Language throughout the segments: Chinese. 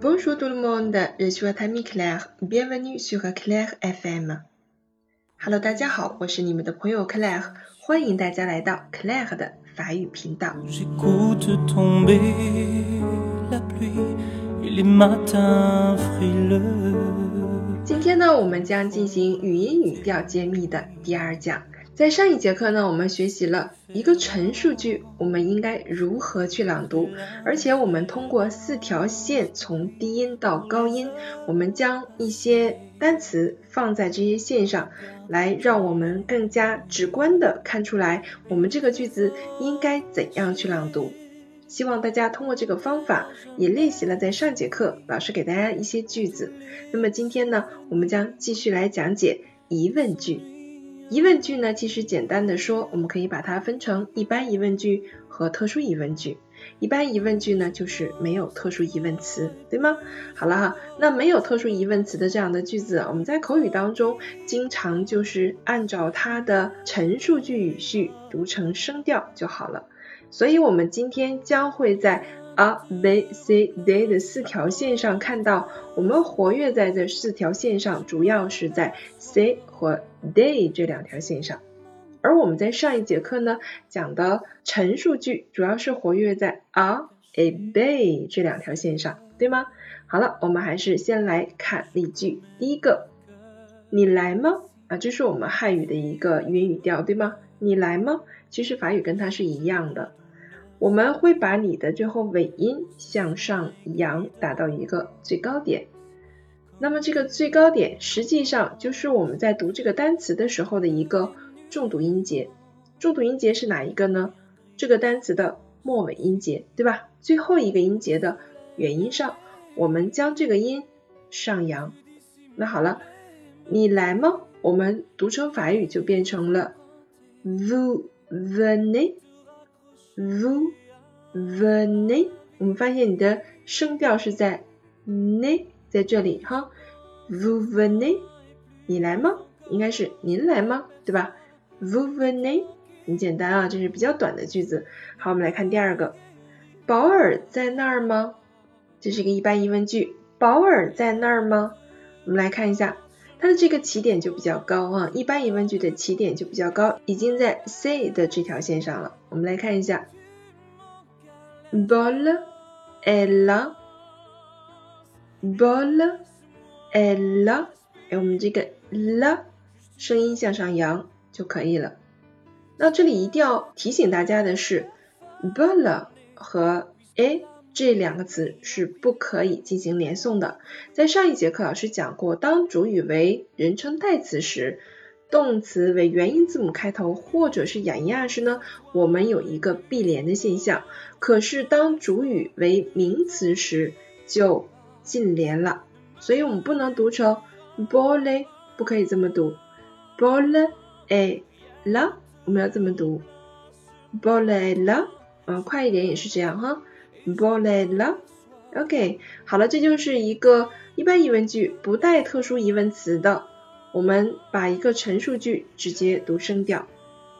Bonjour tout le monde, je suis ami Claire. Bienvenue sur Claire FM. Hello，大家好，我是你们的朋友 Claire，欢迎大家来到 Claire 的法语频道。今天呢，我们将进行语音语调揭秘的第二讲。在上一节课呢，我们学习了一个陈述句，我们应该如何去朗读，而且我们通过四条线从低音到高音，我们将一些单词放在这些线上，来让我们更加直观的看出来我们这个句子应该怎样去朗读。希望大家通过这个方法也练习了在上节课老师给大家一些句子。那么今天呢，我们将继续来讲解疑问句。疑问句呢，其实简单的说，我们可以把它分成一般疑问句和特殊疑问句。一般疑问句呢，就是没有特殊疑问词，对吗？好了哈，那没有特殊疑问词的这样的句子，我们在口语当中经常就是按照它的陈述句语序读成声调就好了。所以，我们今天将会在 a b c d 的四条线上看到，我们活跃在这四条线上，主要是在 c 和 d 这两条线上。而我们在上一节课呢讲的陈述句，主要是活跃在 a a b 这两条线上，对吗？好了，我们还是先来看例句。第一个，你来吗？啊，这是我们汉语的一个语音语调，对吗？你来吗？其实法语跟它是一样的。我们会把你的最后尾音向上扬，达到一个最高点。那么这个最高点实际上就是我们在读这个单词的时候的一个重读音节。重读音节是哪一个呢？这个单词的末尾音节，对吧？最后一个音节的元音上，我们将这个音上扬。那好了，你来吗？我们读成法语就变成了 vous venez。Vous venez，我们发现你的声调是在 ne 在这里哈，vous venez，你来吗？应该是您来吗？对吧？vous venez，很简单啊，这是比较短的句子。好，我们来看第二个，保尔在那儿吗？这是一个一般疑问句，保尔在那儿吗？我们来看一下。它的这个起点就比较高啊，一般疑问句的起点就比较高，已经在 C 的这条线上了。我们来看一下 balla l a balla l a 哎，我们这个 la 声音向上扬就可以了。那这里一定要提醒大家的是 balla 和 a 这两个词是不可以进行连诵的。在上一节课老师讲过，当主语为人称代词时，动词为元音字母开头或者是哑音二时呢，我们有一个闭连的现象。可是当主语为名词时就禁连了，所以我们不能读成 bole，不可以这么读 bole e la，我们要这么读 bole la，嗯，快一点也是这样哈。B o l e la OK，好了，这就是一个一般疑问句，不带特殊疑问词的。我们把一个陈述句直接读声调。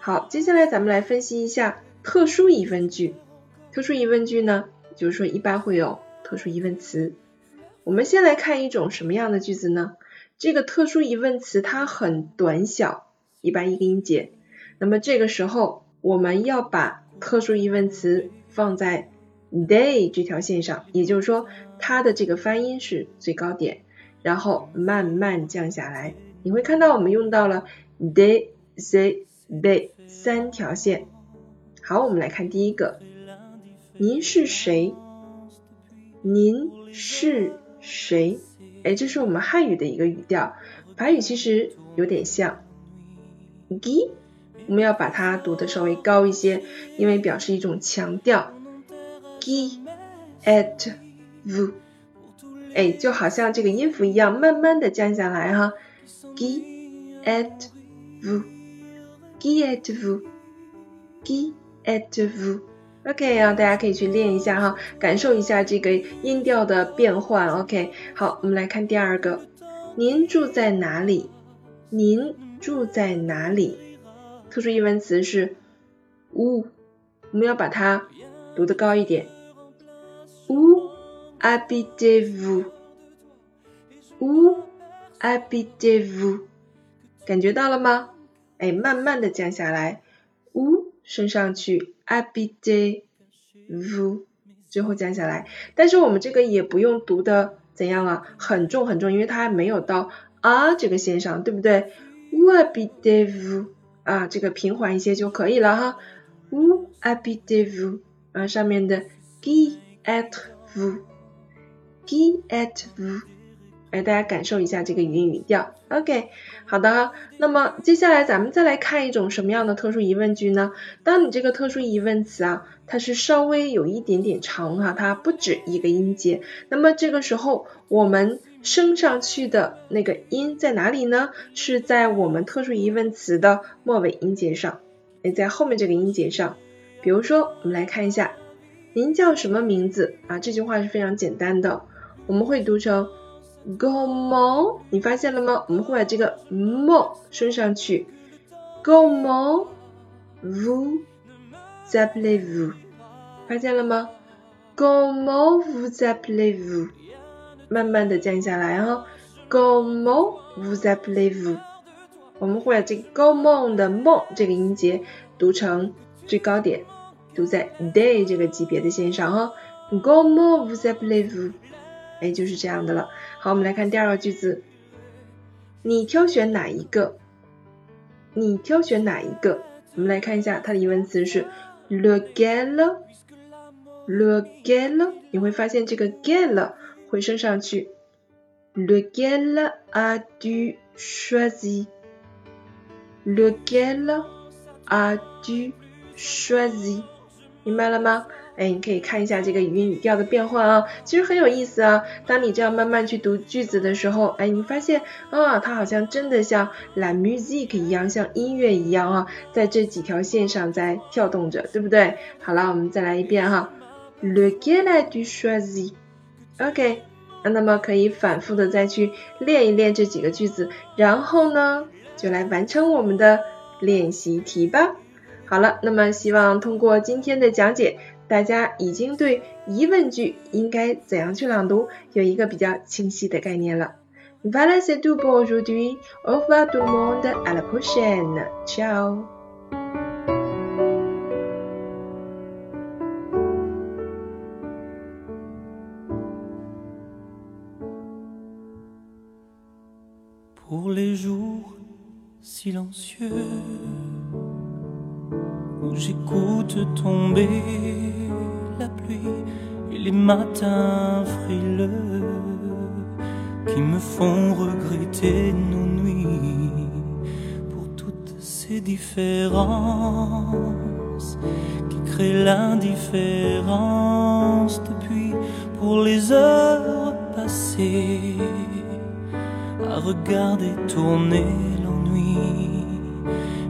好，接下来咱们来分析一下特殊疑问句。特殊疑问句呢，就是说一般会有特殊疑问词。我们先来看一种什么样的句子呢？这个特殊疑问词它很短小，一般一个音节。那么这个时候我们要把特殊疑问词放在 day 这条线上，也就是说它的这个发音是最高点，然后慢慢降下来。你会看到我们用到了 day、c、day 三条线。好，我们来看第一个，您是谁？您是谁？哎，这是我们汉语的一个语调，法语其实有点像。g，我们要把它读的稍微高一些，因为表示一种强调。Qui êtes-vous？哎，就好像这个音符一样，慢慢的降下来哈。Qui êtes-vous？Qui êtes-vous？Qui êtes-vous？OK 啊，大家可以去练一下哈，感受一下这个音调的变换。OK，好，我们来看第二个，您住在哪里？您住在哪里？特殊疑问词是 où，我们要把它读的高一点。où habitez-vous？Où habitez-vous？感觉到了吗？哎，慢慢的降下来，Où 升上去，habitez-vous，最后降下来。但是我们这个也不用读的怎样啊？很重很重，因为它还没有到啊这个线上，对不对？Où habitez-vous？啊，这个平缓一些就可以了哈。Où habitez-vous？啊，上面的 qui êtes-vous？qui êtes-vous？来，大家感受一下这个语音语调。OK，好的。那么接下来咱们再来看一种什么样的特殊疑问句呢？当你这个特殊疑问词啊，它是稍微有一点点长哈，它不止一个音节。那么这个时候我们升上去的那个音在哪里呢？是在我们特殊疑问词的末尾音节上，也在后面这个音节上。比如说，我们来看一下，您叫什么名字啊？这句话是非常简单的，我们会读成。Comment？你发现了吗？我们会把这个 mo 升上去。Comment vous appelez-vous？发现了吗？Comment vous appelez-vous？慢慢的降下来哈。Comment vous appelez-vous？我们会把这个 comment 的 mo 这个音节读成最高点都在 day 这个级别的线上哈。Gomo vous a p p e l e 哎，就是这样的了。好，我们来看第二个句子，你挑选哪一个？你挑选哪一个？我们来看一下它的疑问词是 le gale le gale，你会发现这个 gale 会升上去。Le quel a tu choisi? Le quel a tu choisi？明白了吗？哎，你可以看一下这个语音语调的变化啊，其实很有意思啊。当你这样慢慢去读句子的时候，哎，你发现啊，它好像真的像 la music 一样，像音乐一样啊，在这几条线上在跳动着，对不对？好了，我们再来一遍哈。Lequel as-tu choisi？OK，那么可以反复的再去练一练这几个句子，然后呢，就来完成我们的练习题吧。好了，那么希望通过今天的讲解。大家已经对疑问句应该怎样去朗读有一个比较清晰的概念了。Voilà c'est tout pour aujourd'hui. Au revoir tout le monde. À la prochaine. Ciao. Pour les jours silencieux où j'écoute tomber. La pluie et les matins frileux qui me font regretter nos nuits pour toutes ces différences qui créent l'indifférence depuis pour les heures passées à regarder tourner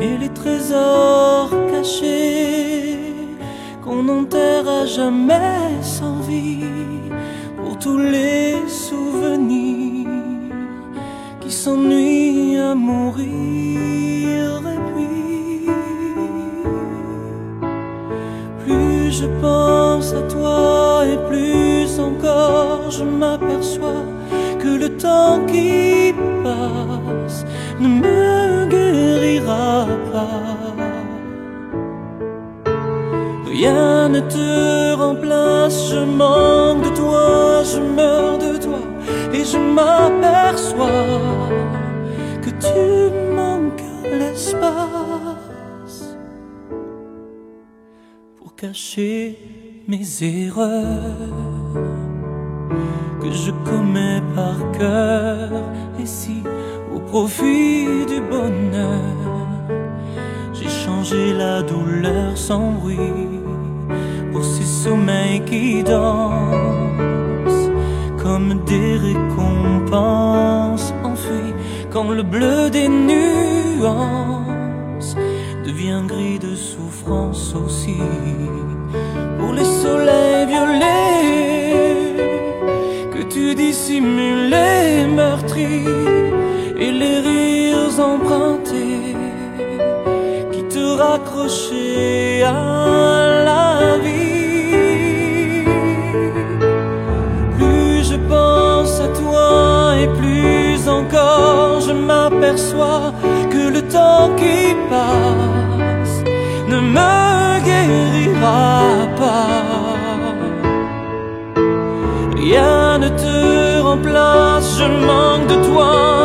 et les trésors cachés qu'on n'enterra jamais sans vie pour tous les souvenirs qui s'ennuient à mourir et puis. Plus je pense à toi et plus encore je m'aperçois que le temps qui ne te remplace, je manque de toi, je meurs de toi, et je m'aperçois que tu manques l'espace pour cacher mes erreurs que je commets par cœur, et si au profit du bonheur, j'ai changé la douleur sans bruit sommeils qui dansent comme des récompenses enfuies quand le bleu des nuances devient gris de souffrance aussi pour les soleils violets que tu dissimules meurtris et les rires empruntés qui te raccrochaient à la vie. Que le temps qui passe ne me guérira pas. Rien ne te remplace, je manque de toi,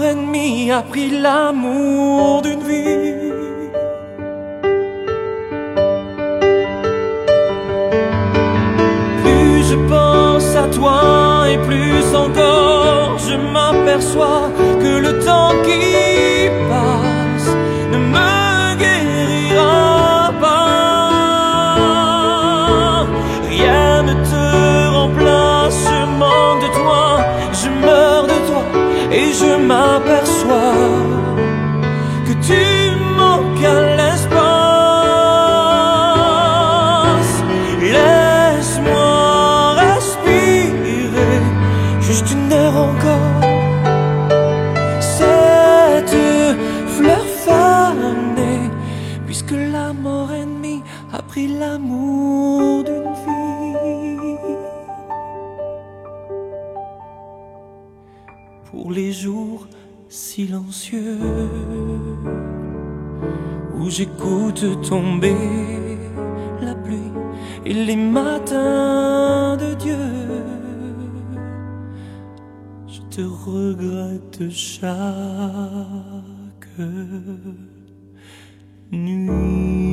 la mort ennemie a pris l'amour d'une vie. Plus je pense à toi et plus encore je m'aperçois que le temps qui passe ne me guérira pas. Rien ne te remplace, je manque de toi, je meurs de toi et je m'aperçois mort ennemie a pris l'amour d'une vie. Pour les jours silencieux où j'écoute tomber la pluie et les matins de Dieu. Je te regrette chaque nuit.